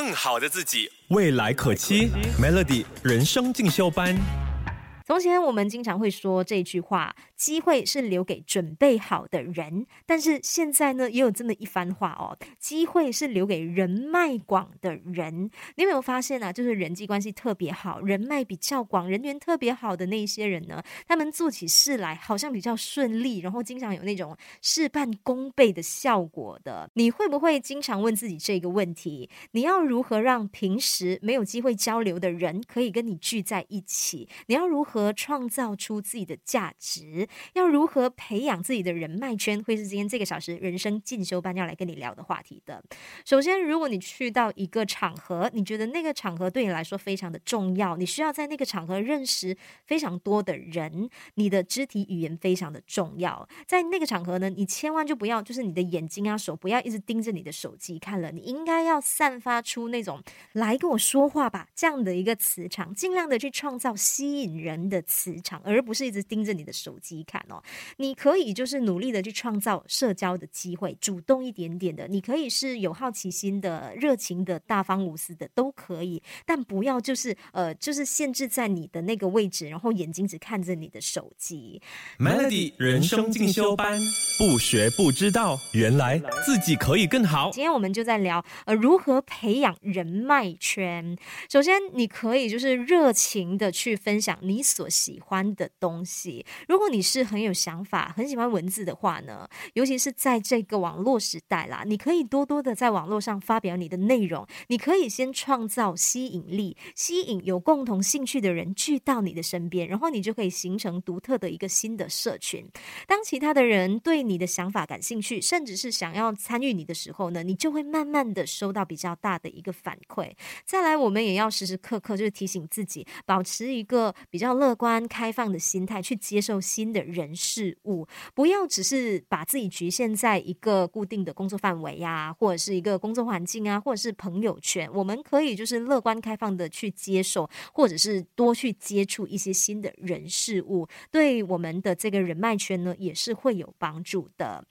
更好的自己。未来可期，Melody 人生进修班。从前我们经常会说这句话：“机会是留给准备好的人。”但是现在呢，也有这么一番话哦：“机会是留给人脉广的人。”你有没有发现啊？就是人际关系特别好、人脉比较广、人缘特别好的那一些人呢，他们做起事来好像比较顺利，然后经常有那种事半功倍的效果的。你会不会经常问自己这个问题？你要如何让平时没有机会交流的人可以跟你聚在一起？你要如何？和创造出自己的价值，要如何培养自己的人脉圈，会是今天这个小时人生进修班要来跟你聊的话题的。首先，如果你去到一个场合，你觉得那个场合对你来说非常的重要，你需要在那个场合认识非常多的人，你的肢体语言非常的重要。在那个场合呢，你千万就不要就是你的眼睛啊手不要一直盯着你的手机看了，你应该要散发出那种来跟我说话吧这样的一个磁场，尽量的去创造吸引人。的磁场，而不是一直盯着你的手机看哦。你可以就是努力的去创造社交的机会，主动一点点的。你可以是有好奇心的、热情的、大方无私的，都可以。但不要就是呃，就是限制在你的那个位置，然后眼睛只看着你的手机。Melody 人生进修班，不学不知道，原来自己可以更好。今天我们就在聊呃，如何培养人脉圈。首先，你可以就是热情的去分享你所。所喜欢的东西，如果你是很有想法、很喜欢文字的话呢，尤其是在这个网络时代啦，你可以多多的在网络上发表你的内容。你可以先创造吸引力，吸引有共同兴趣的人聚到你的身边，然后你就可以形成独特的一个新的社群。当其他的人对你的想法感兴趣，甚至是想要参与你的时候呢，你就会慢慢的收到比较大的一个反馈。再来，我们也要时时刻刻就是提醒自己，保持一个比较乐。观开放的心态去接受新的人事物，不要只是把自己局限在一个固定的工作范围呀，或者是一个工作环境啊，或者是朋友圈。我们可以就是乐观开放的去接受，或者是多去接触一些新的人事物，对我们的这个人脉圈呢也是会有帮助的。